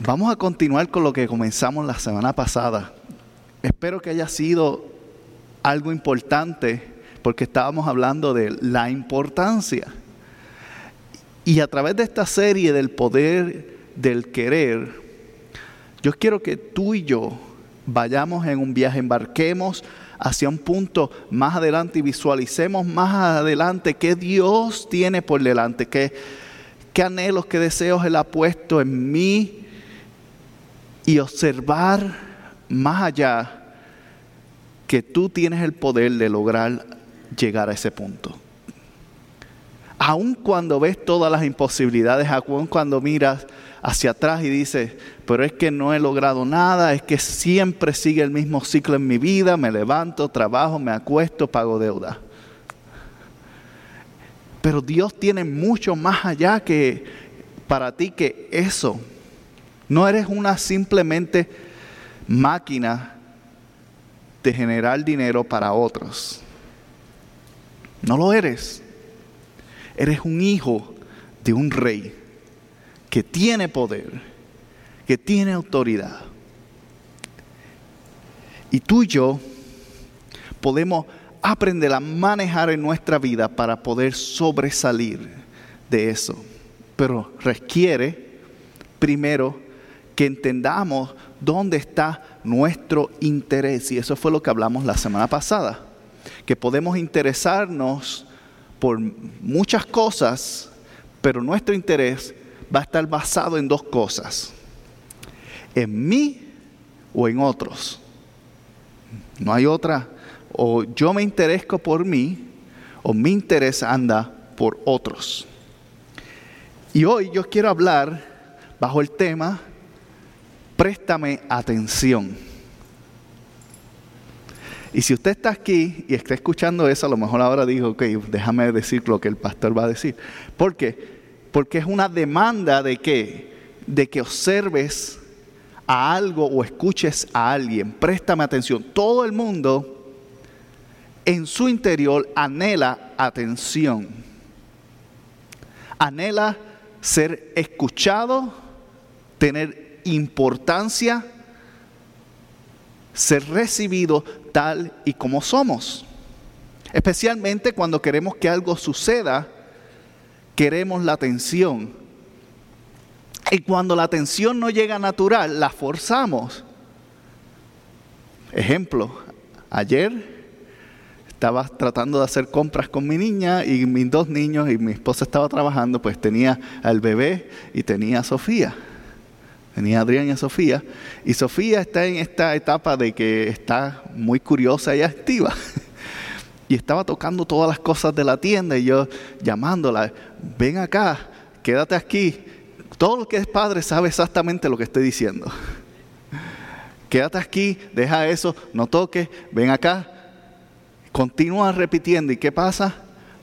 Vamos a continuar con lo que comenzamos la semana pasada. Espero que haya sido algo importante porque estábamos hablando de la importancia. Y a través de esta serie del poder del querer, yo quiero que tú y yo vayamos en un viaje, embarquemos hacia un punto más adelante y visualicemos más adelante qué Dios tiene por delante, qué, qué anhelos, qué deseos Él ha puesto en mí y observar más allá que tú tienes el poder de lograr llegar a ese punto. Aun cuando ves todas las imposibilidades, aun cuando miras hacia atrás y dices, pero es que no he logrado nada, es que siempre sigue el mismo ciclo en mi vida, me levanto, trabajo, me acuesto, pago deuda. Pero Dios tiene mucho más allá que para ti que eso. No eres una simplemente máquina de generar dinero para otros. No lo eres. Eres un hijo de un rey que tiene poder, que tiene autoridad. Y tú y yo podemos aprender a manejar en nuestra vida para poder sobresalir de eso. Pero requiere primero que entendamos dónde está nuestro interés. Y eso fue lo que hablamos la semana pasada. Que podemos interesarnos por muchas cosas, pero nuestro interés va a estar basado en dos cosas. En mí o en otros. No hay otra. O yo me interesco por mí o mi interés anda por otros. Y hoy yo quiero hablar bajo el tema préstame atención. Y si usted está aquí y está escuchando eso, a lo mejor ahora dijo, ok, déjame decir lo que el pastor va a decir. ¿Por qué? Porque es una demanda de? De que observes a algo o escuches a alguien. Préstame atención. Todo el mundo en su interior anhela atención. Anhela ser escuchado, tener importancia ser recibido tal y como somos. Especialmente cuando queremos que algo suceda, queremos la atención. Y cuando la atención no llega natural, la forzamos. Ejemplo, ayer estaba tratando de hacer compras con mi niña y mis dos niños y mi esposa estaba trabajando, pues tenía al bebé y tenía a Sofía. Tenía Adrián y a Sofía. Y Sofía está en esta etapa de que está muy curiosa y activa. Y estaba tocando todas las cosas de la tienda y yo llamándola, ven acá, quédate aquí. Todo lo que es padre sabe exactamente lo que estoy diciendo. Quédate aquí, deja eso, no toques, ven acá. Continúa repitiendo. ¿Y qué pasa?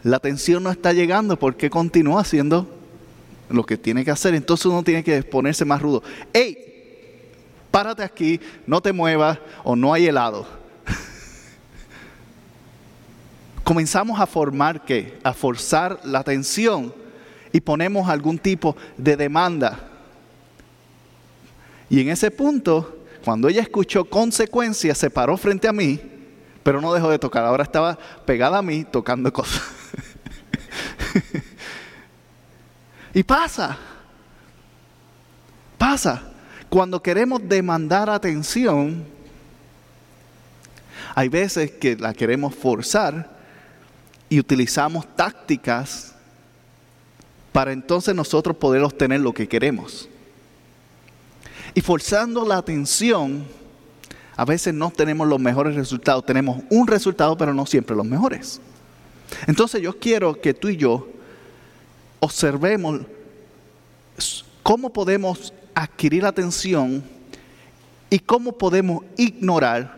La atención no está llegando porque continúa haciendo lo que tiene que hacer. Entonces uno tiene que ponerse más rudo. ¡Ey! Párate aquí, no te muevas o no hay helado. Comenzamos a formar qué? A forzar la atención y ponemos algún tipo de demanda. Y en ese punto, cuando ella escuchó consecuencias, se paró frente a mí, pero no dejó de tocar. Ahora estaba pegada a mí tocando cosas. Y pasa, pasa. Cuando queremos demandar atención, hay veces que la queremos forzar y utilizamos tácticas para entonces nosotros poder obtener lo que queremos. Y forzando la atención, a veces no tenemos los mejores resultados. Tenemos un resultado, pero no siempre los mejores. Entonces yo quiero que tú y yo observemos cómo podemos adquirir atención ¿Y cómo podemos ignorar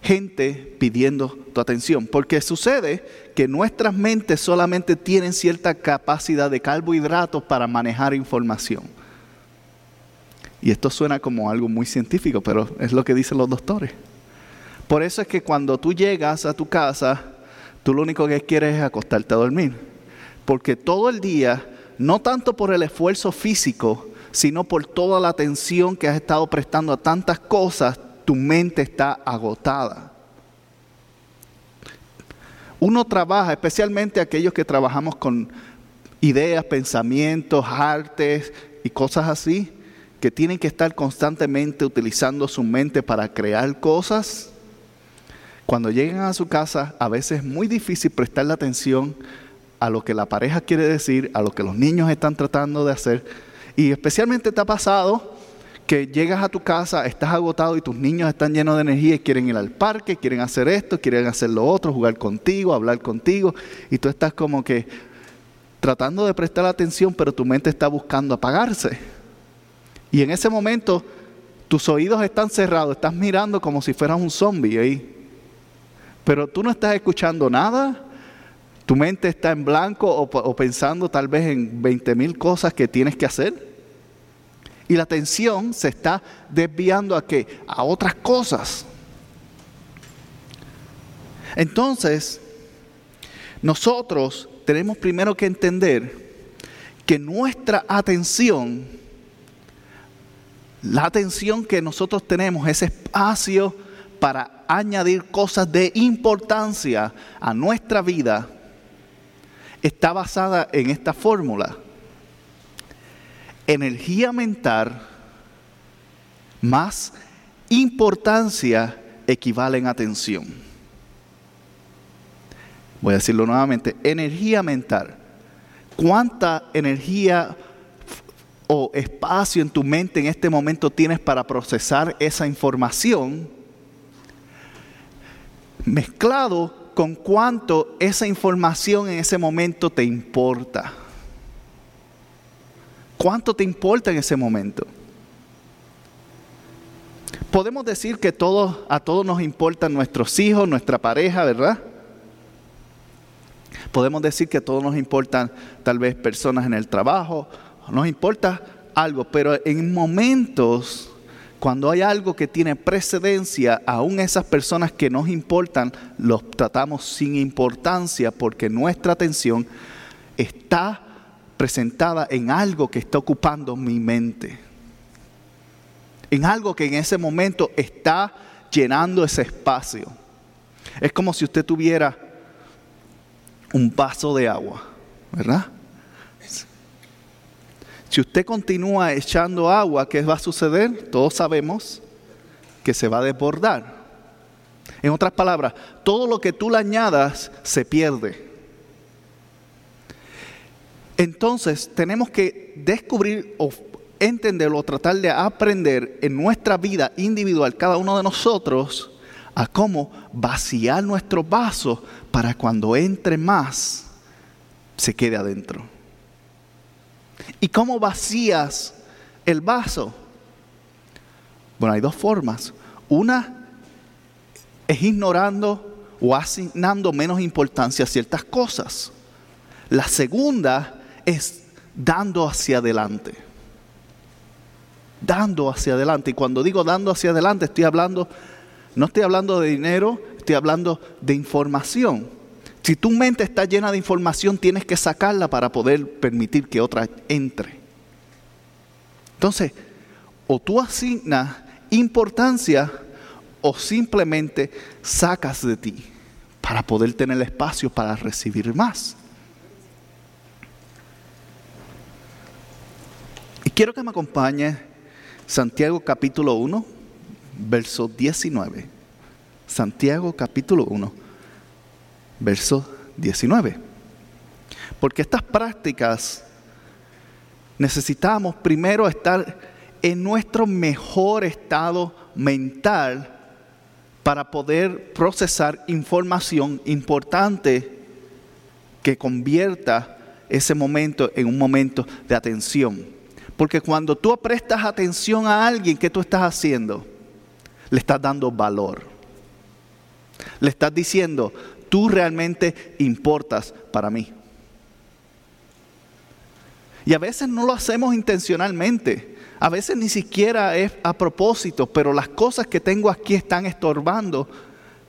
gente pidiendo tu atención? Porque sucede que nuestras mentes solamente tienen cierta capacidad de carbohidratos para manejar información. Y esto suena como algo muy científico, pero es lo que dicen los doctores. Por eso es que cuando tú llegas a tu casa, tú lo único que quieres es acostarte a dormir. Porque todo el día, no tanto por el esfuerzo físico, sino por toda la atención que has estado prestando a tantas cosas, tu mente está agotada. Uno trabaja, especialmente aquellos que trabajamos con ideas, pensamientos, artes y cosas así, que tienen que estar constantemente utilizando su mente para crear cosas, cuando llegan a su casa a veces es muy difícil prestarle atención a lo que la pareja quiere decir, a lo que los niños están tratando de hacer. Y especialmente te ha pasado que llegas a tu casa, estás agotado y tus niños están llenos de energía y quieren ir al parque, quieren hacer esto, quieren hacer lo otro, jugar contigo, hablar contigo. Y tú estás como que tratando de prestar atención, pero tu mente está buscando apagarse. Y en ese momento tus oídos están cerrados, estás mirando como si fueras un zombie ahí. Pero tú no estás escuchando nada, tu mente está en blanco o, pensando tal vez en 20 mil cosas que tienes que hacer. Y la atención se está desviando a qué? A otras cosas. Entonces, nosotros tenemos primero que entender que nuestra atención la atención que nosotros tenemos, ese espacio para añadir cosas de importancia a nuestra vida, está basada en esta fórmula. Energía mental más importancia equivalen a atención. Voy a decirlo nuevamente, energía mental. ¿Cuánta energía o espacio en tu mente en este momento tienes para procesar esa información, mezclado con cuánto esa información en ese momento te importa. ¿Cuánto te importa en ese momento? Podemos decir que todos, a todos nos importan nuestros hijos, nuestra pareja, ¿verdad? Podemos decir que a todos nos importan tal vez personas en el trabajo nos importa algo, pero en momentos cuando hay algo que tiene precedencia, aún esas personas que nos importan, los tratamos sin importancia porque nuestra atención está presentada en algo que está ocupando mi mente. En algo que en ese momento está llenando ese espacio. Es como si usted tuviera un vaso de agua, ¿verdad? Si usted continúa echando agua, ¿qué va a suceder? Todos sabemos que se va a desbordar. En otras palabras, todo lo que tú le añadas se pierde. Entonces tenemos que descubrir o entenderlo, o tratar de aprender en nuestra vida individual, cada uno de nosotros, a cómo vaciar nuestro vaso para cuando entre más, se quede adentro. ¿Y cómo vacías el vaso? Bueno, hay dos formas. Una es ignorando o asignando menos importancia a ciertas cosas. La segunda es dando hacia adelante. Dando hacia adelante. Y cuando digo dando hacia adelante, estoy hablando, no estoy hablando de dinero, estoy hablando de información. Si tu mente está llena de información, tienes que sacarla para poder permitir que otra entre. Entonces, o tú asignas importancia o simplemente sacas de ti para poder tener espacio para recibir más. Y quiero que me acompañe Santiago capítulo 1, verso 19. Santiago capítulo 1 verso 19. Porque estas prácticas necesitamos primero estar en nuestro mejor estado mental para poder procesar información importante que convierta ese momento en un momento de atención. Porque cuando tú prestas atención a alguien, ¿qué tú estás haciendo? Le estás dando valor. Le estás diciendo, tú realmente importas para mí. Y a veces no lo hacemos intencionalmente. A veces ni siquiera es a propósito, pero las cosas que tengo aquí están estorbando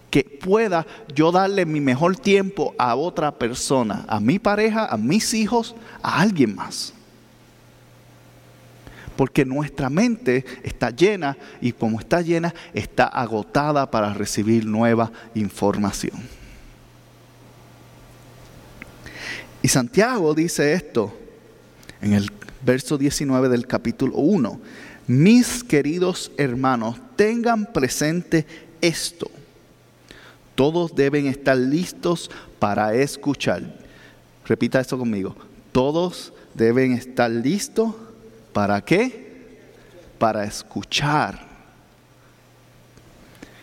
que pueda yo darle mi mejor tiempo a otra persona, a mi pareja, a mis hijos, a alguien más. Porque nuestra mente está llena y como está llena, está agotada para recibir nueva información. Y Santiago dice esto en el verso 19 del capítulo 1. Mis queridos hermanos, tengan presente esto todos deben estar listos para escuchar. Repita esto conmigo. Todos deben estar listos para qué? Para escuchar.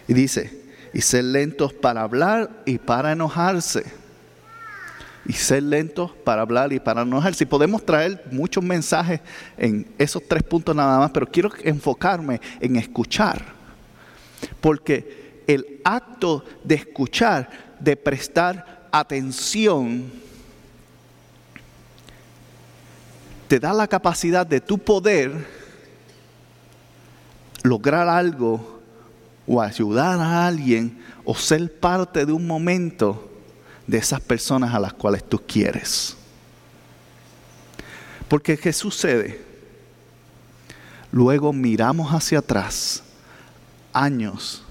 Y dice, y ser lentos para hablar y para enojarse. Y ser lentos para hablar y para enojarse. Y podemos traer muchos mensajes en esos tres puntos nada más, pero quiero enfocarme en escuchar. Porque el acto de escuchar, de prestar atención, te da la capacidad de tu poder lograr algo o ayudar a alguien o ser parte de un momento de esas personas a las cuales tú quieres. Porque ¿qué sucede? Luego miramos hacia atrás, años,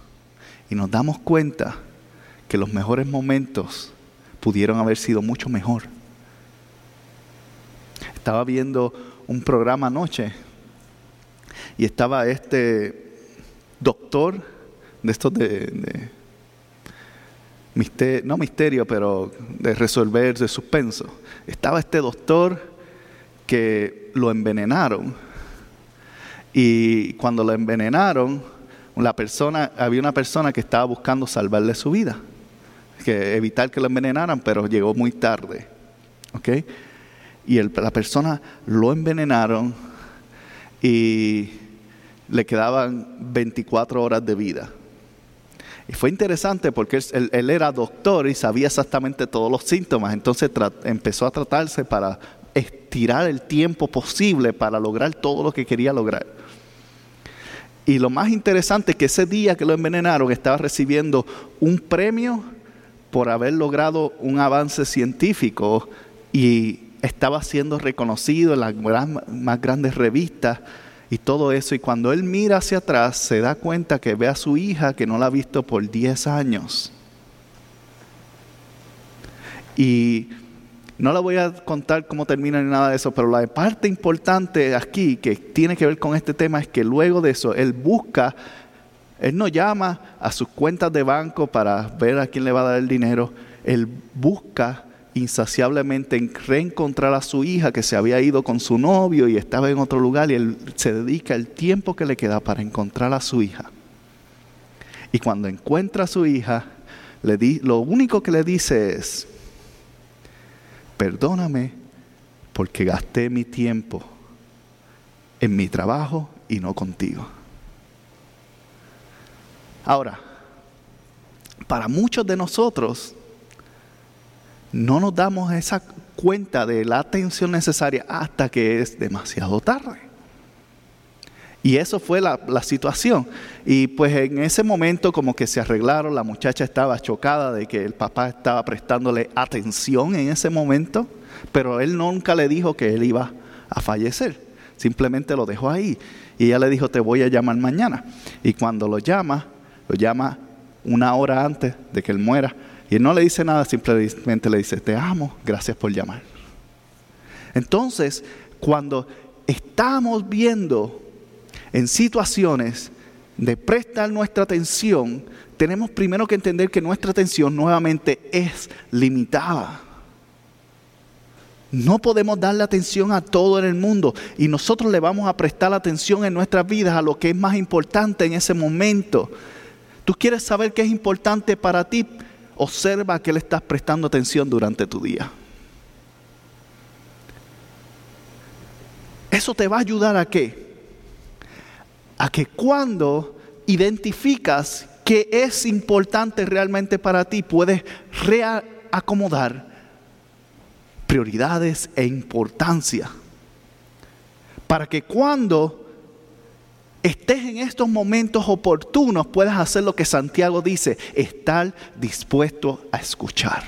y nos damos cuenta que los mejores momentos pudieron haber sido mucho mejor. Estaba viendo un programa anoche y estaba este doctor de estos de, no misterio, pero de resolver de suspenso. Estaba este doctor que lo envenenaron y cuando lo envenenaron la persona, había una persona que estaba buscando salvarle su vida, que evitar que lo envenenaran, pero llegó muy tarde. ¿ok? Y la persona lo envenenaron y le quedaban 24 horas de vida. Y fue interesante porque él, era doctor y sabía exactamente todos los síntomas, entonces empezó a tratarse para estirar el tiempo posible para lograr todo lo que quería lograr. Y lo más interesante es que ese día que lo envenenaron estaba recibiendo un premio por haber logrado un avance científico y estaba siendo reconocido en las más grandes revistas y todo eso. Y cuando él mira hacia atrás se da cuenta que ve a su hija que no la ha visto por 10 años. Y no le voy a contar cómo termina ni nada de eso, pero la parte importante aquí que tiene que ver con este tema es que luego de eso él busca, él no llama a sus cuentas de banco para ver a quién le va a dar el dinero, él busca insaciablemente en reencontrar a su hija que se había ido con su novio y estaba en otro lugar y él se dedica el tiempo que le queda para encontrar a su hija. Y cuando encuentra a su hija, le di, lo único que le dice es, perdóname porque gasté mi tiempo en mi trabajo y no contigo. Ahora, para muchos de nosotros, no nos damos esa cuenta de la atención necesaria hasta que es demasiado tarde. Y eso fue la, la, situación. Y pues en ese momento como que se arreglaron, la muchacha estaba chocada de que el papá estaba prestándole atención en ese momento, pero él nunca le dijo que él iba a fallecer, simplemente lo dejó ahí. Y ella le dijo, te voy a llamar mañana. Y cuando lo llama, lo llama una hora antes de que él muera. Y él no le dice nada, simplemente le dice, te amo, gracias por llamar. Entonces, cuando estamos viendo en situaciones de prestar nuestra atención, tenemos primero que entender que nuestra atención nuevamente es limitada. No podemos darle atención a todo en el mundo y nosotros le vamos a prestar atención en nuestras vidas a lo que es más importante en ese momento. Tú quieres saber qué es importante para ti, observa a qué le estás prestando atención durante tu día. Eso te va a ayudar a qué? A que cuando identificas que es importante realmente para ti, puedes reacomodar prioridades e importancia. Para que cuando estés en estos momentos oportunos puedas hacer lo que Santiago dice, estar dispuesto a escuchar.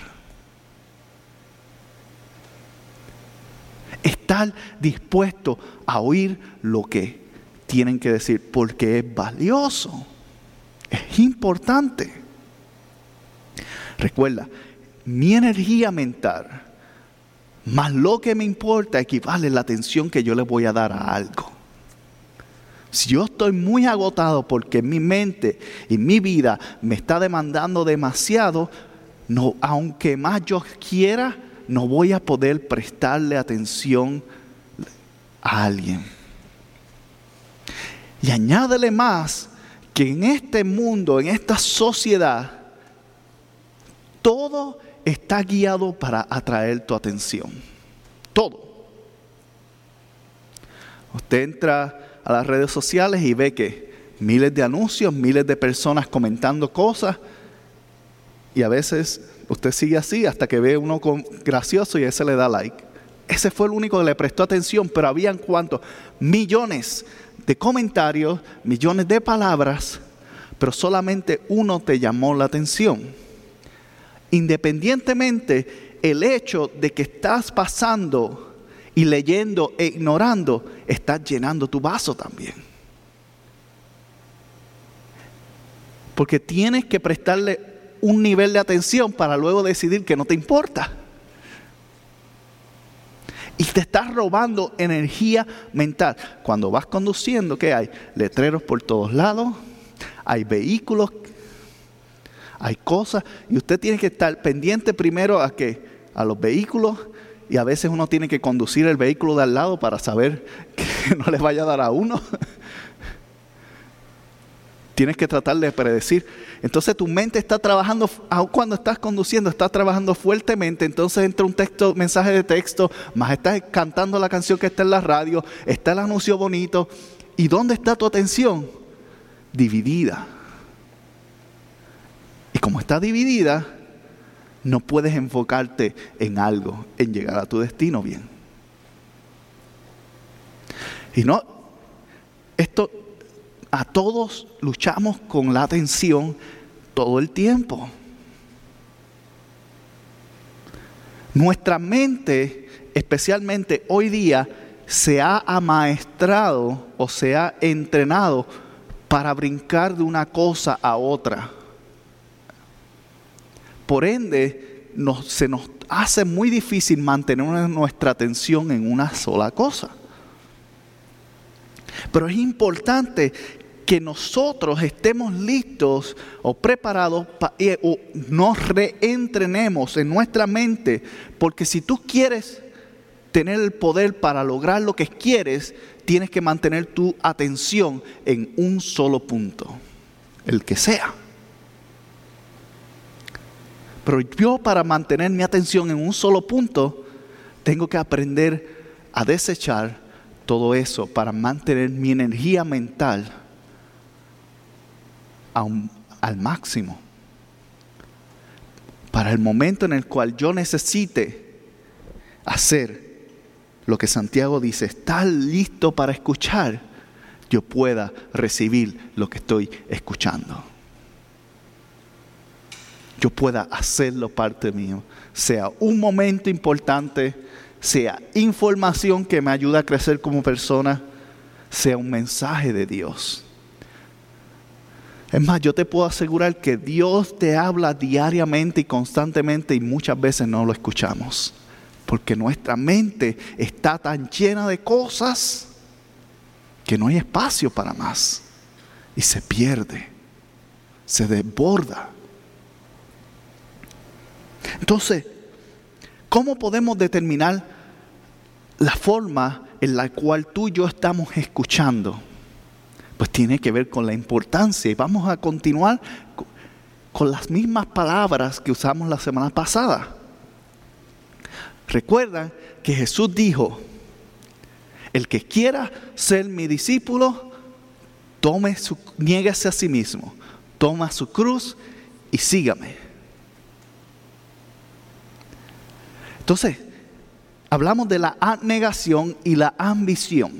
Estar dispuesto a oír lo que tienen que decir, porque es valioso, es importante. Recuerda, mi energía mental, más lo que me importa, equivale a la atención que yo le voy a dar a algo. Si yo estoy muy agotado porque mi mente y mi vida me está demandando demasiado, no, aunque más yo quiera, no voy a poder prestarle atención a alguien. Y añádele más que en este mundo, en esta sociedad, todo está guiado para atraer tu atención. Todo. Usted entra a las redes sociales y ve que miles de anuncios, miles de personas comentando cosas y a veces usted sigue así hasta que ve uno con, gracioso y ese le da like. Ese fue el único que le prestó atención, pero habían cuantos millones de comentarios, millones de palabras, pero solamente uno te llamó la atención. Independientemente el hecho de que estás pasando y leyendo e ignorando, estás llenando tu vaso también. Porque tienes que prestarle un nivel de atención para luego decidir que no te importa. Y te estás robando energía mental. Cuando vas conduciendo, ¿qué hay? Letreros por todos lados, hay vehículos, hay cosas, y usted tiene que estar pendiente primero a que a los vehículos y a veces uno tiene que conducir el vehículo de al lado para saber que no le vaya a dar a uno. Tienes que tratar de predecir. Entonces tu mente está trabajando, aun cuando estás conduciendo, está trabajando fuertemente. Entonces entra un texto, mensaje de texto, más estás cantando la canción que está en la radio, está el anuncio bonito. ¿Y dónde está tu atención? Dividida. Y como está dividida, no puedes enfocarte en algo, en llegar a tu destino bien. Y no, esto a todos luchamos con la atención todo el tiempo. Nuestra mente, especialmente hoy día, se ha amaestrado o se ha entrenado para brincar de una cosa a otra. Por ende, se nos hace muy difícil mantener nuestra atención en una sola cosa. Pero es importante que nosotros estemos listos o preparados o nos reentrenemos en nuestra mente, porque si tú quieres tener el poder para lograr lo que quieres, tienes que mantener tu atención en un solo punto, el que sea. Pero yo para mantener mi atención en un solo punto, tengo que aprender a desechar todo eso para mantener mi energía mental al máximo. Para el momento en el cual yo necesite hacer lo que Santiago dice, estar listo para escuchar, yo pueda recibir lo que estoy escuchando yo pueda hacerlo parte mío. Sea un momento importante, sea información que me ayuda a crecer como persona, sea un mensaje de Dios. Es más, yo te puedo asegurar que Dios te habla diariamente y constantemente y muchas veces no lo escuchamos. Porque nuestra mente está tan llena de cosas que no hay espacio para más. Y se pierde, se desborda. Entonces, ¿cómo podemos determinar la forma en la cual tú y yo estamos escuchando? Pues tiene que ver con la importancia. Y vamos a continuar con las mismas palabras que usamos la semana pasada. Recuerdan que Jesús dijo, El que quiera ser mi discípulo, tome su, niéguese a sí mismo, toma su cruz y sígame. Entonces, hablamos de la abnegación y la ambición.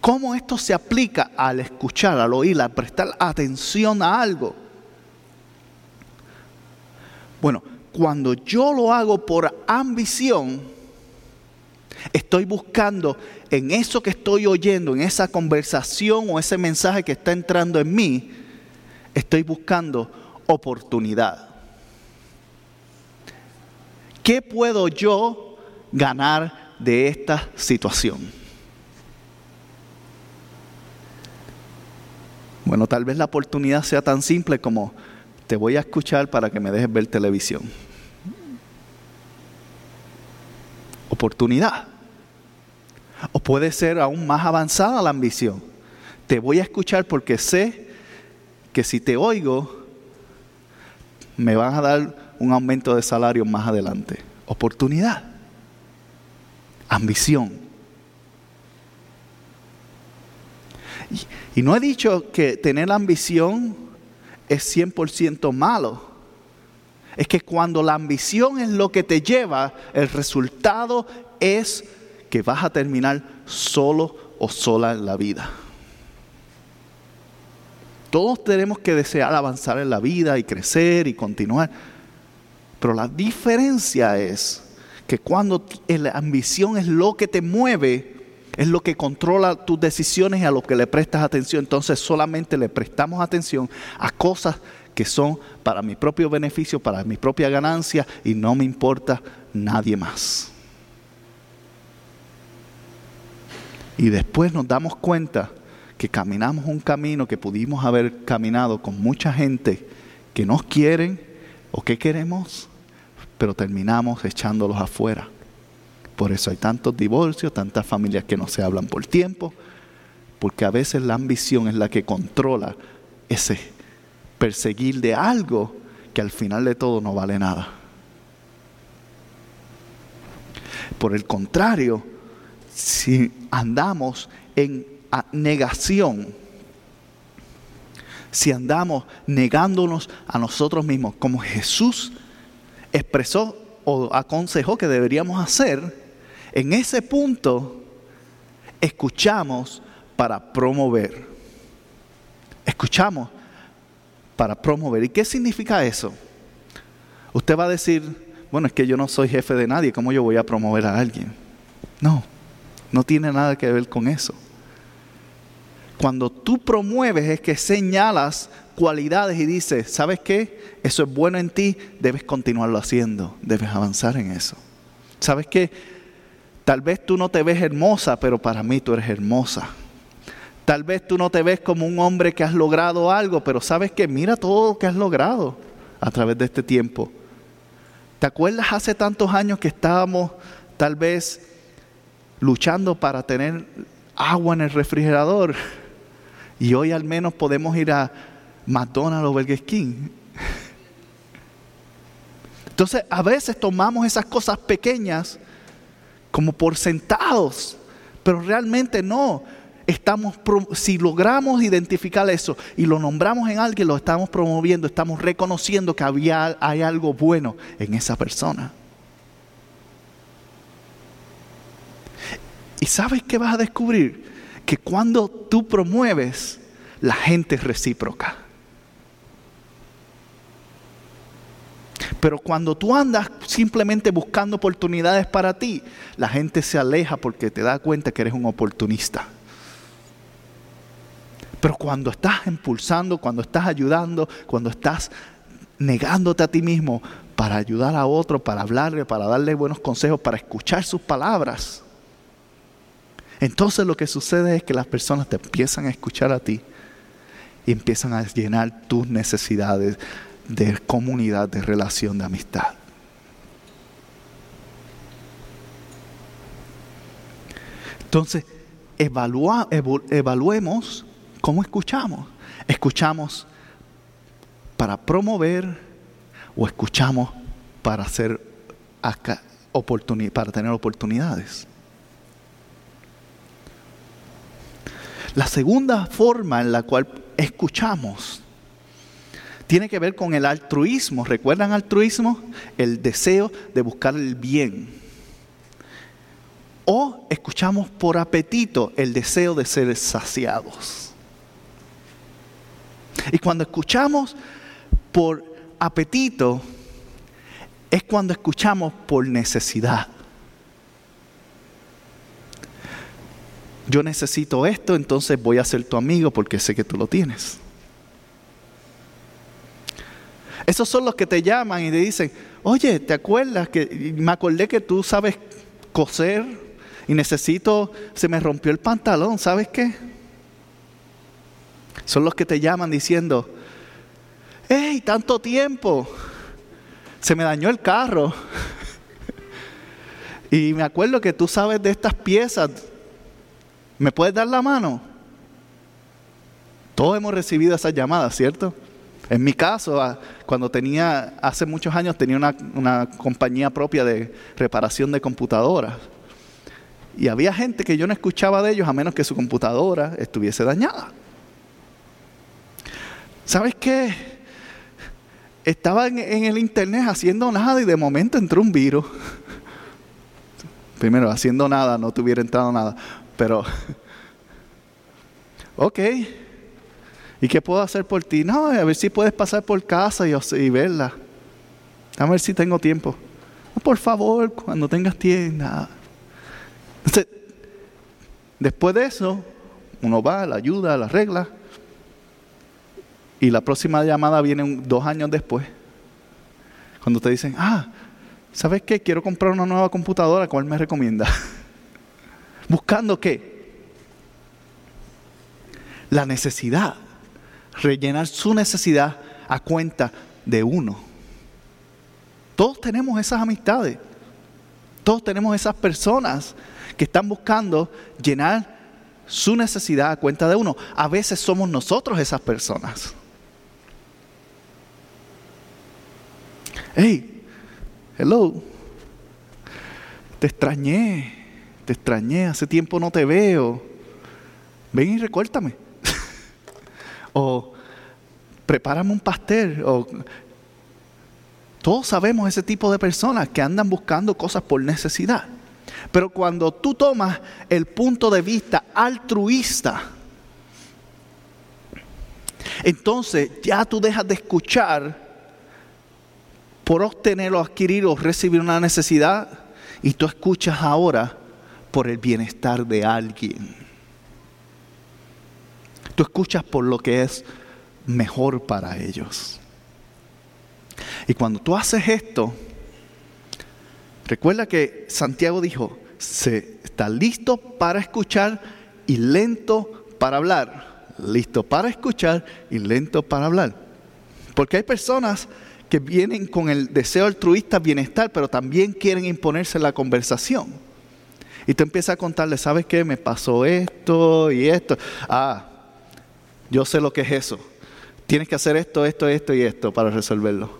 ¿Cómo esto se aplica al escuchar, al oír, al prestar atención a algo? Bueno, cuando yo lo hago por ambición, estoy buscando en eso que estoy oyendo, en esa conversación o ese mensaje que está entrando en mí, estoy buscando oportunidad. ¿Qué puedo yo ganar de esta situación? Bueno, tal vez la oportunidad sea tan simple como te voy a escuchar para que me dejes ver televisión. Oportunidad. O puede ser aún más avanzada la ambición. Te voy a escuchar porque sé que si te oigo, me van a dar un aumento de salario más adelante. Oportunidad. Ambición. Y, no he dicho que tener ambición es 100% malo. Es que cuando la ambición es lo que te lleva, el resultado es que vas a terminar solo o sola en la vida. Todos tenemos que desear avanzar en la vida y crecer y continuar. Pero la diferencia es que cuando la ambición es lo que te mueve, es lo que controla tus decisiones y a lo que le prestas atención. Entonces solamente le prestamos atención a cosas que son para mi propio beneficio, para mi propia ganancia y no me importa nadie más. Y después nos damos cuenta que caminamos un camino que pudimos haber caminado con mucha gente que nos quieren o que queremos, pero terminamos echándolos afuera. Por eso hay tantos divorcios, tantas familias que no se hablan por tiempo, porque a veces la ambición es la que controla ese perseguir de algo que al final de todo no vale nada. Por el contrario, si andamos en negación, si andamos negándonos a nosotros mismos, como Jesús expresó o aconsejó que deberíamos hacer, en ese punto, escuchamos para promover. Escuchamos para promover. ¿Y qué significa eso? Usted va a decir, bueno, es que yo no soy jefe de nadie, ¿cómo yo voy a promover a alguien? No, no tiene nada que ver con eso. Cuando tú promueves es que señalas cualidades y dices, ¿sabes qué? Eso es bueno en ti, debes continuarlo haciendo, debes avanzar en eso. ¿Sabes qué? Tal vez tú no te ves hermosa, pero para mí tú eres hermosa. Tal vez tú no te ves como un hombre que has logrado algo, pero sabes que mira todo lo que has logrado a través de este tiempo. ¿Te acuerdas hace tantos años que estábamos tal vez luchando para tener agua en el refrigerador? Y hoy al menos podemos ir a McDonald's o Burger King. Entonces a veces tomamos esas cosas pequeñas como por sentados, pero realmente no. Estamos, si logramos identificar eso y lo nombramos en alguien, lo estamos promoviendo, estamos reconociendo que había, hay algo bueno en esa persona. ¿Y sabes qué vas a descubrir? Que cuando tú promueves, la gente es recíproca. Pero cuando tú andas simplemente buscando oportunidades para ti, la gente se aleja porque te da cuenta que eres un oportunista. Pero cuando estás impulsando, cuando estás ayudando, cuando estás negándote a ti mismo para ayudar a otro, para hablarle, para darle buenos consejos, para escuchar sus palabras, entonces lo que sucede es que las personas te empiezan a escuchar a ti y empiezan a llenar tus necesidades de comunidad, de relación, de amistad. Entonces, evaluemos cómo escuchamos. ¿Escuchamos para promover o escuchamos para, hacer para tener oportunidades? La segunda forma en la cual escuchamos tiene que ver con el altruismo. ¿Recuerdan altruismo? El deseo de buscar el bien. O escuchamos por apetito el deseo de ser saciados. Y cuando escuchamos por apetito, es cuando escuchamos por necesidad. Yo necesito esto, entonces voy a ser tu amigo porque sé que tú lo tienes. Esos son los que te llaman y te dicen, oye, ¿te acuerdas que me acordé que tú sabes coser y necesito, se me rompió el pantalón, ¿sabes qué? Son los que te llaman diciendo, hey, tanto tiempo, se me dañó el carro. y me acuerdo que tú sabes de estas piezas, ¿me puedes dar la mano? Todos hemos recibido esas llamadas, ¿cierto? En mi caso, ah, cuando tenía, hace muchos años, tenía una, compañía propia de reparación de computadoras. Y había gente que yo no escuchaba de ellos a menos que su computadora estuviese dañada. ¿Sabes qué? Estaba en, en, el internet haciendo nada y de momento entró un virus. Primero, haciendo nada, no te hubiera entrado nada. Pero, ok, ¿Y qué puedo hacer por ti? No, a ver si puedes pasar por casa y, verla. A ver si tengo tiempo. por favor, cuando tengas tiempo. Entonces, después de eso, uno va, la ayuda, la regla. Y la próxima llamada viene dos años después. Cuando te dicen, ah, ¿sabes qué? Quiero comprar una nueva computadora, ¿cuál me recomienda? Buscando qué? La necesidad rellenar su necesidad a cuenta de uno. Todos tenemos esas amistades. Todos tenemos esas personas que están buscando llenar su necesidad a cuenta de uno. A veces somos nosotros esas personas. Hey, hello. Te extrañé, te extrañé, hace tiempo no te veo. Ven y recuérdame o prepárame un pastel, o todos sabemos ese tipo de personas que andan buscando cosas por necesidad. Pero cuando tú tomas el punto de vista altruista, entonces ya tú dejas de escuchar por obtener o adquirir o recibir una necesidad y tú escuchas ahora por el bienestar de alguien. Tú escuchas por lo que es mejor para ellos. Y cuando tú haces esto, recuerda que Santiago dijo, se está listo para escuchar y lento para hablar. Listo para escuchar y lento para hablar. Porque hay personas que vienen con el deseo altruista bienestar, pero también quieren imponerse la conversación. Y tú empiezas a contarle, ¿sabes qué? Me pasó esto y esto. Ah, yo sé lo que es eso. Tienes que hacer esto, esto, esto y esto para resolverlo.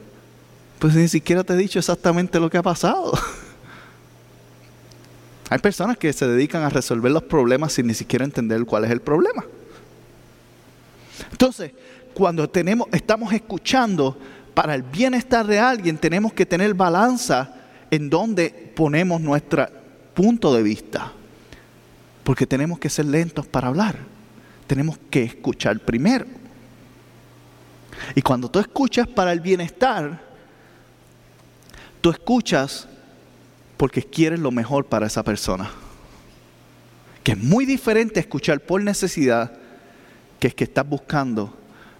Pues ni siquiera te he dicho exactamente lo que ha pasado. Hay personas que se dedican a resolver los problemas sin ni siquiera entender cuál es el problema. Entonces, cuando tenemos, estamos escuchando para el bienestar de alguien, tenemos que tener balanza en donde ponemos nuestro punto de vista. Porque tenemos que ser lentos para hablar tenemos que escuchar primero. Y cuando tú escuchas para el bienestar, tú escuchas porque quieres lo mejor para esa persona. Que es muy diferente escuchar por necesidad que es que estás buscando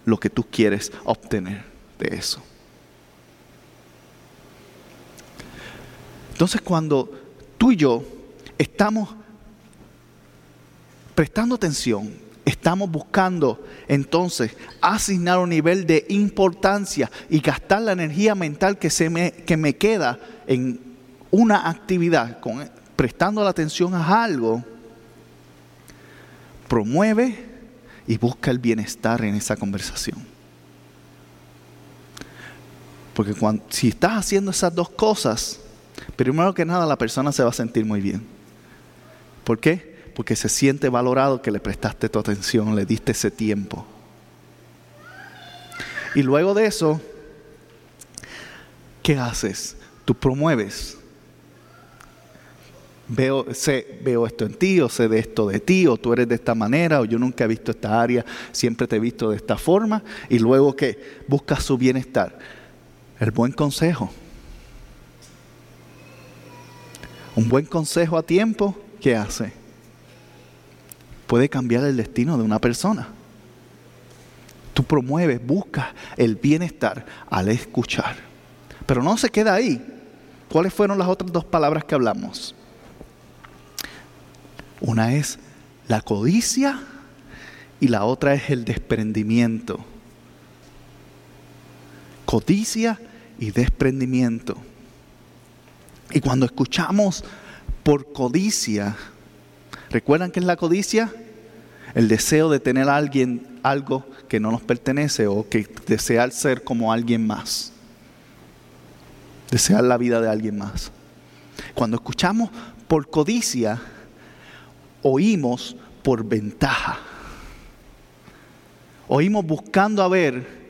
lo que tú quieres obtener de eso. Entonces cuando tú y yo estamos prestando atención Estamos buscando entonces asignar un nivel de importancia y gastar la energía mental que, se me, que me queda en una actividad, con, prestando la atención a algo, promueve y busca el bienestar en esa conversación. Porque cuando, si estás haciendo esas dos cosas, primero que nada la persona se va a sentir muy bien. ¿Por qué? Porque se siente valorado que le prestaste tu atención, le diste ese tiempo. Y luego de eso, ¿qué haces? Tú promueves. Veo, sé, veo esto en ti, o sé de esto de ti, o tú eres de esta manera, o yo nunca he visto esta área, siempre te he visto de esta forma, y luego que buscas su bienestar. El buen consejo. Un buen consejo a tiempo, ¿qué hace? Puede cambiar el destino de una persona. Tú promueves, buscas el bienestar al escuchar. Pero no se queda ahí. ¿Cuáles fueron las otras dos palabras que hablamos? Una es la codicia y la otra es el desprendimiento. Codicia y desprendimiento. Y cuando escuchamos por codicia, ¿recuerdan qué es la codicia? El deseo de tener a alguien algo que no nos pertenece o que desear ser como alguien más. Desear la vida de alguien más. Cuando escuchamos por codicia, oímos por ventaja. Oímos buscando a ver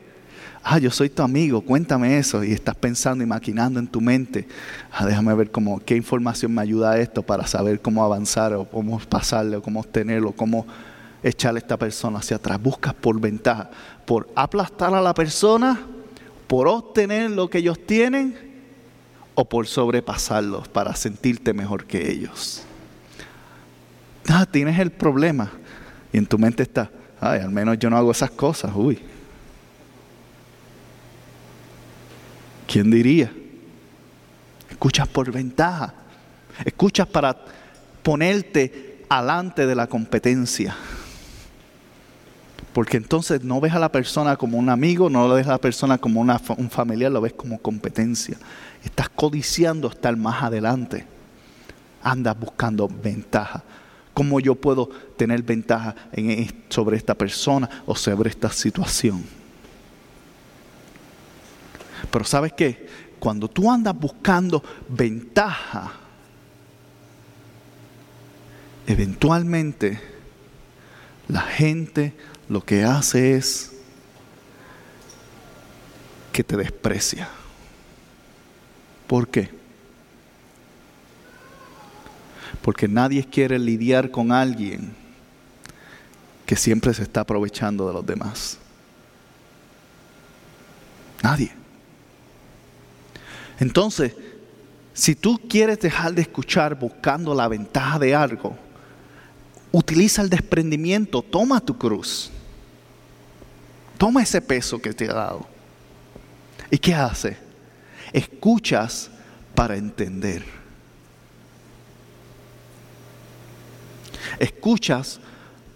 ah, yo soy tu amigo, cuéntame eso. Y estás pensando y maquinando en tu mente, ah, déjame ver cómo, qué información me ayuda a esto para saber cómo avanzar o cómo pasarle o cómo obtenerlo, cómo echarle a esta persona hacia atrás. Buscas por ventaja, por aplastar a la persona, por obtener lo que ellos tienen o por sobrepasarlos para sentirte mejor que ellos. Ah, tienes el problema y en tu mente está, ay, al menos yo no hago esas cosas, uy. ¿Quién diría? Escuchas por ventaja. Escuchas para ponerte alante de la competencia. Porque entonces no ves a la persona como un amigo, no lo ves a la persona como un familiar, lo ves como competencia. Estás codiciando estar más adelante. Andas buscando ventaja. ¿Cómo yo puedo tener ventaja sobre esta persona o sobre esta situación? Pero ¿sabes qué? Cuando tú andas buscando ventaja, eventualmente la gente lo que hace es que te desprecia. ¿Por qué? Porque nadie quiere lidiar con alguien que siempre se está aprovechando de los demás. Nadie. Entonces, si tú quieres dejar de escuchar buscando la ventaja de algo, utiliza el desprendimiento, toma tu cruz. Toma ese peso que te ha dado. ¿Y qué hace? Escuchas para entender. Escuchas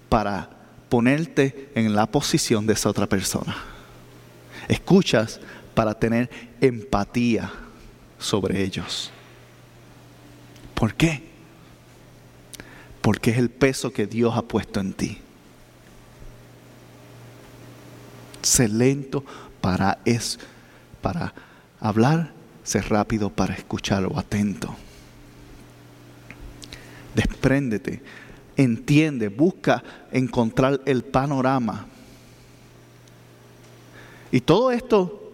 para ponerte en la posición de esa otra persona. Escuchas para tener empatía sobre ellos. ¿Por qué? Porque es el peso que Dios ha puesto en ti. Sé lento para, es, para hablar, sé rápido para escuchar o atento. Despréndete, entiende, busca encontrar el panorama. Y todo esto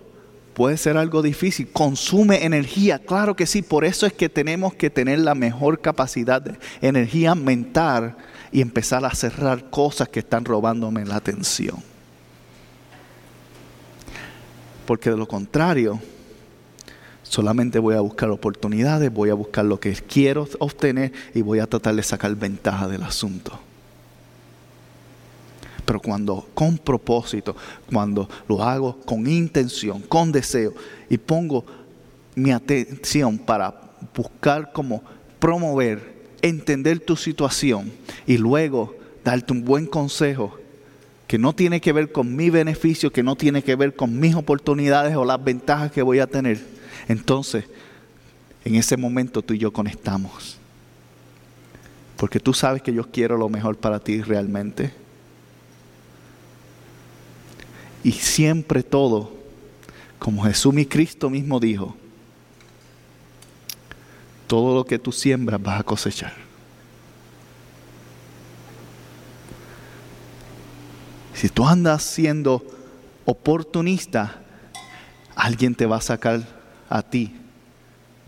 puede ser algo difícil, consume energía, claro que sí, por eso es que tenemos que tener la mejor capacidad de energía mental y empezar a cerrar cosas que están robándome la atención. Porque de lo contrario, solamente voy a buscar oportunidades, voy a buscar lo que quiero obtener y voy a tratar de sacar ventaja del asunto. Pero cuando con propósito, cuando lo hago con intención, con deseo y pongo mi atención para buscar cómo promover, entender tu situación y luego darte un buen consejo que no tiene que ver con mi beneficio, que no tiene que ver con mis oportunidades o las ventajas que voy a tener, entonces en ese momento tú y yo conectamos. Porque tú sabes que yo quiero lo mejor para ti realmente y siempre todo, como Jesús mi Cristo mismo dijo, todo lo que tú siembras vas a cosechar. Si tú andas siendo oportunista, alguien te va a sacar a ti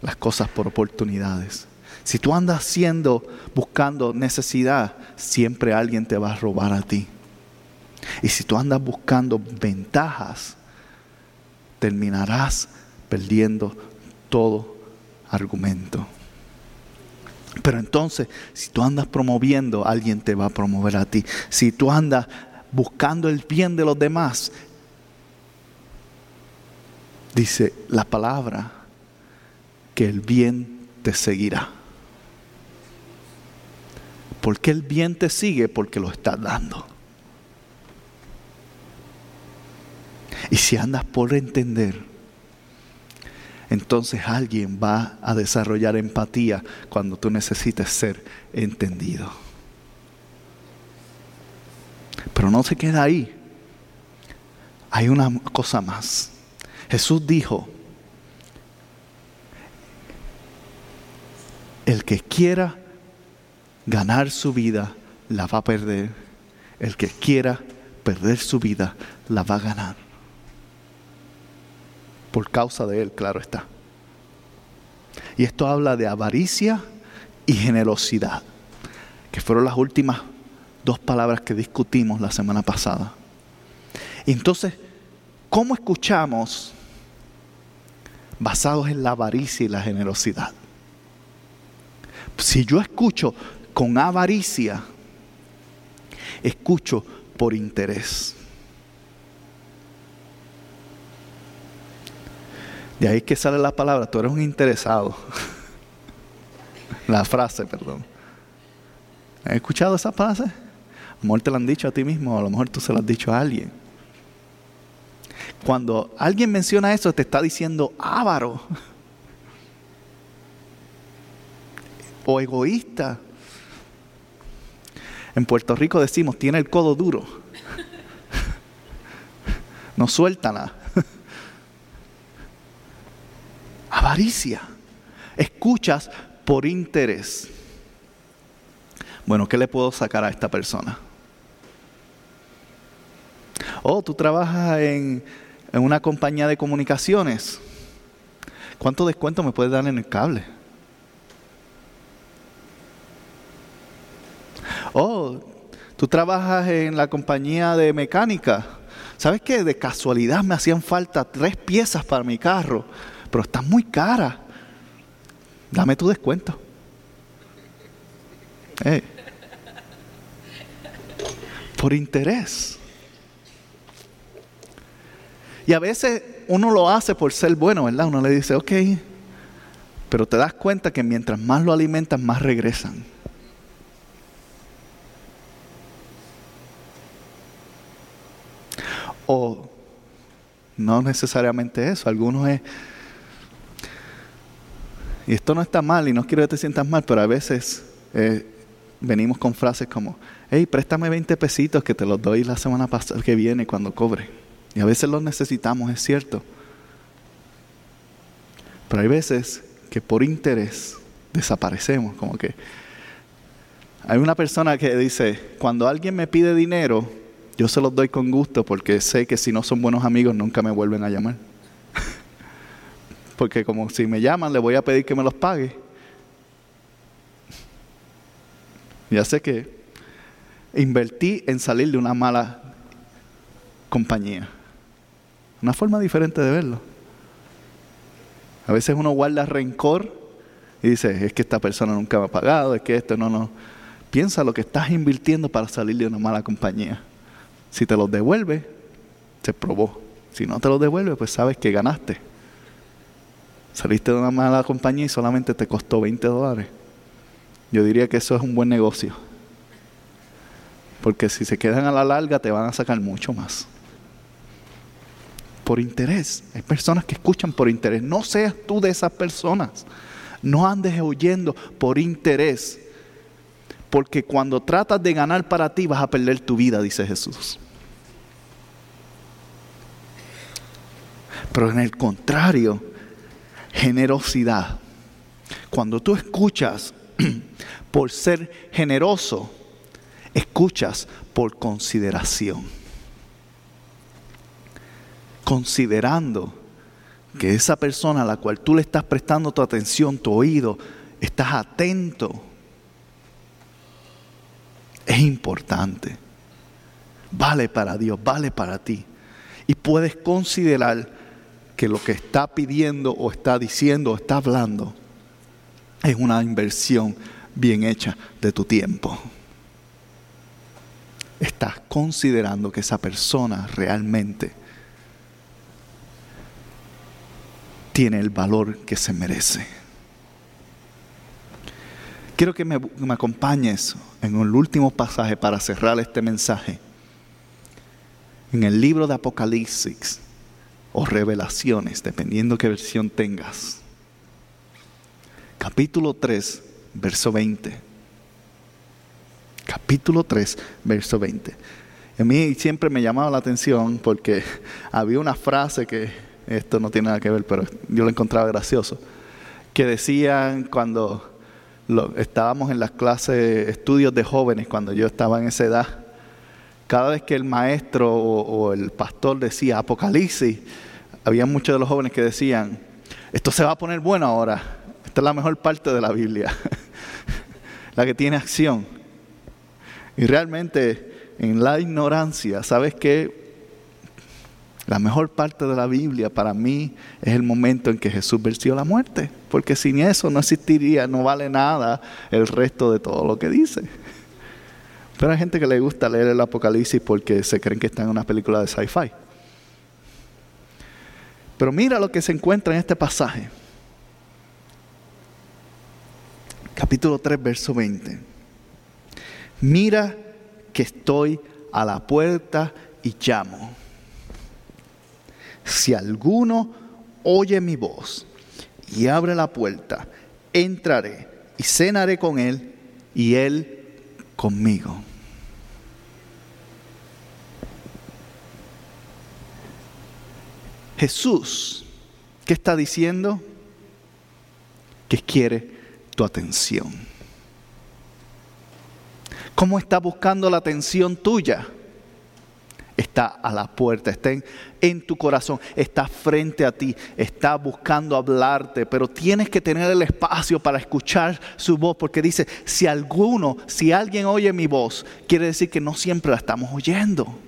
las cosas por oportunidades. Si tú andas siendo buscando necesidad, siempre alguien te va a robar a ti. Y si tú andas buscando ventajas, terminarás perdiendo todo argumento. Pero entonces, si tú andas promoviendo, alguien te va a promover a ti. Si tú andas buscando el bien de los demás, dice la palabra que el bien te seguirá. ¿Por qué el bien te sigue? Porque lo estás dando. Y si andas por entender, entonces alguien va a desarrollar empatía cuando tú necesites ser entendido. Pero no se queda ahí. Hay una cosa más. Jesús dijo, el que quiera ganar su vida, la va a perder. El que quiera perder su vida, la va a ganar por causa de Él, claro está. Y esto habla de avaricia y generosidad, que fueron las últimas dos palabras que discutimos la semana pasada. entonces, ¿cómo escuchamos basados en la avaricia y la generosidad? Si yo escucho con avaricia, escucho por interés. De ahí que sale la palabra, tú eres un interesado. la frase, perdón. ¿Has escuchado esa frase? A lo mejor te la han dicho a ti mismo, a lo mejor tú se la has dicho a alguien. Cuando alguien menciona eso, te está diciendo avaro. o egoísta. En Puerto Rico decimos, tiene el codo duro. no suéltala. Avaricia. Escuchas por interés. Bueno, ¿qué le puedo sacar a esta persona? Oh, tú trabajas en, en una compañía de comunicaciones. ¿Cuánto descuento me puedes dar en el cable? Oh, tú trabajas en la compañía de mecánica. ¿Sabes qué? De casualidad me hacían falta tres piezas para mi carro pero está muy cara. Dame tu descuento. Por interés. Y a veces uno lo hace por ser bueno, ¿verdad? Uno le dice, ok, pero te das cuenta que mientras más lo alimentas, más regresan. O no necesariamente eso, algunos es y esto no está mal y no quiero que te sientas mal, pero a veces eh, venimos con frases como, hey, préstame 20 pesitos que te los doy la semana que viene cuando cobre. Y a veces los necesitamos, es cierto. Pero hay veces que por interés desaparecemos, como que hay una persona que dice, cuando alguien me pide dinero, yo se los doy con gusto porque sé que si no son buenos amigos nunca me vuelven a llamar porque como si me llaman le voy a pedir que me los pague. Ya sé que invertí en salir de una mala compañía. Una forma diferente de verlo. A veces uno guarda rencor y dice, es que esta persona nunca me ha pagado, es que esto no, no. Piensa lo que estás invirtiendo para salir de una mala compañía. Si te los devuelve, se probó. Si no te los devuelve, pues sabes que ganaste. Saliste de una mala compañía y solamente te costó 20 dólares. Yo diría que eso es un buen negocio. Porque si se quedan a la larga te van a sacar mucho más. Por interés. Hay personas que escuchan por interés. No seas tú de esas personas. No andes oyendo por interés. Porque cuando tratas de ganar para ti vas a perder tu vida, dice Jesús. Pero en el contrario, generosidad. Cuando tú escuchas por ser generoso, escuchas por consideración. considerando que esa persona a la cual tú le estás prestando tu atención, tu oído, estás atento, es importante. Vale para Dios, vale para ti. Y puedes considerar que lo que está pidiendo o está diciendo o está hablando es una inversión bien hecha de tu tiempo. Estás considerando que esa persona realmente tiene el valor que se merece. Quiero que me, acompañes en el último pasaje para cerrar este mensaje. En el libro de Apocalipsis o Revelaciones, dependiendo qué versión tengas. Capítulo 3, verso 20. Capítulo 3, verso 20. A mí siempre me llamaba la atención porque había una frase que esto no tiene nada que ver, pero yo lo encontraba gracioso, que decían cuando estábamos en las clases, estudios de jóvenes, cuando yo estaba en esa edad, cada vez que el maestro o, el pastor decía Apocalipsis, había muchos de los jóvenes que decían, esto se va a poner bueno ahora, esta es la mejor parte de la Biblia, la que tiene acción. Y realmente en la ignorancia, ¿sabes qué? La mejor parte de la Biblia para mí es el momento en que Jesús venció la muerte, porque sin eso no existiría, no vale nada el resto de todo lo que dice. Pero hay gente que le gusta leer el Apocalipsis porque se creen que está en una película de sci-fi. Pero mira lo que se encuentra en este pasaje. Capítulo 3, verso 20. Mira que estoy a la puerta y llamo. Si alguno oye mi voz y abre la puerta, entraré y cenaré con él y él conmigo. Jesús, ¿qué está diciendo? Que quiere tu atención. ¿Cómo está buscando la atención tuya? está a la puerta, está en, tu corazón, está frente a ti, está buscando hablarte, pero tienes que tener el espacio para escuchar su voz, porque dice, si alguno, si alguien oye mi voz, quiere decir que no siempre la estamos oyendo.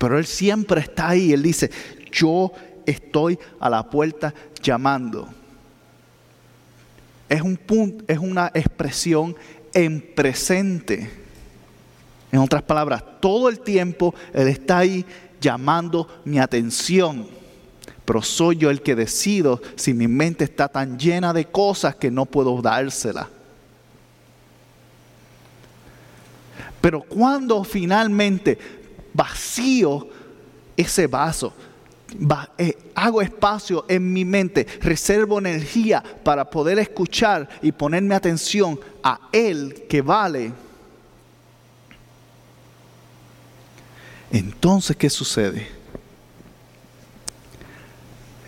Pero Él siempre está ahí, Él dice, yo estoy a la puerta llamando. Es un punto, es una expresión en presente. En otras palabras, todo el tiempo Él está ahí llamando mi atención. Pero soy yo el que decido si mi mente está tan llena de cosas que no puedo dársela. Pero cuando finalmente vacío ese vaso, eh, hago espacio en mi mente, reservo energía para poder escuchar y ponerme atención a Él que vale Entonces, ¿qué sucede?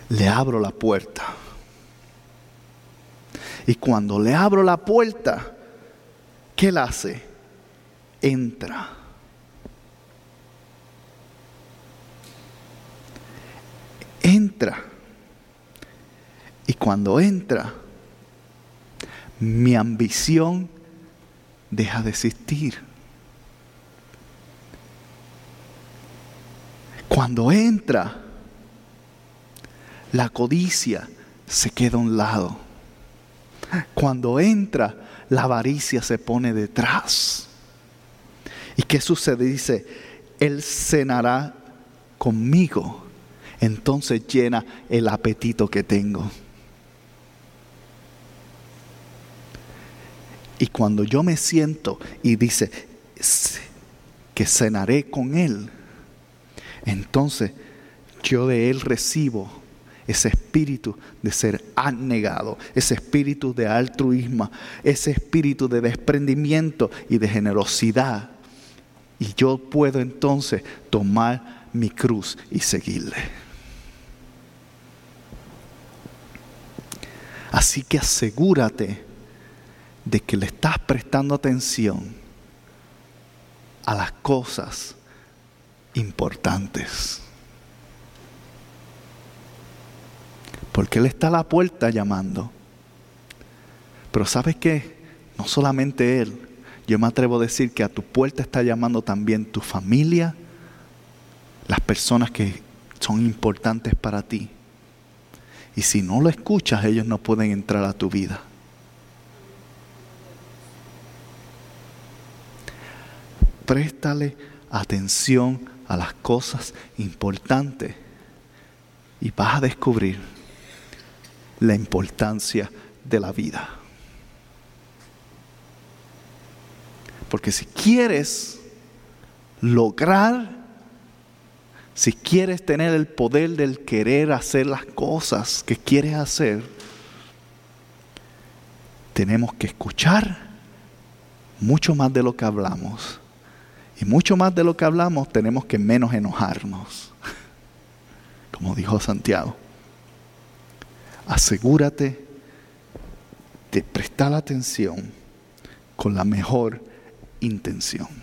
Le abro la puerta. Y cuando le abro la puerta, ¿qué él hace? Entra. Entra. Y cuando entra, mi ambición deja de existir. Cuando entra, la codicia se queda a un lado. Cuando entra, la avaricia se pone detrás. ¿Y qué sucede? Dice, Él cenará conmigo. Entonces llena el apetito que tengo. Y cuando yo me siento y dice que cenaré con Él, entonces yo de Él recibo ese espíritu de ser anegado, ese espíritu de altruismo, ese espíritu de desprendimiento y de generosidad. Y yo puedo entonces tomar mi cruz y seguirle. Así que asegúrate de que le estás prestando atención a las cosas importantes. Porque Él está a la puerta llamando. Pero ¿sabes qué? No solamente Él. Yo me atrevo a decir que a tu puerta está llamando también tu familia, las personas que son importantes para ti. Y si no lo escuchas, ellos no pueden entrar a tu vida. Préstale atención a las cosas importantes y vas a descubrir la importancia de la vida. Porque si quieres lograr si quieres tener el poder del querer hacer las cosas que quieres hacer, tenemos que escuchar mucho más de lo que hablamos. Y mucho más de lo que hablamos tenemos que menos enojarnos. Como dijo Santiago. Asegúrate de prestar atención con la mejor intención.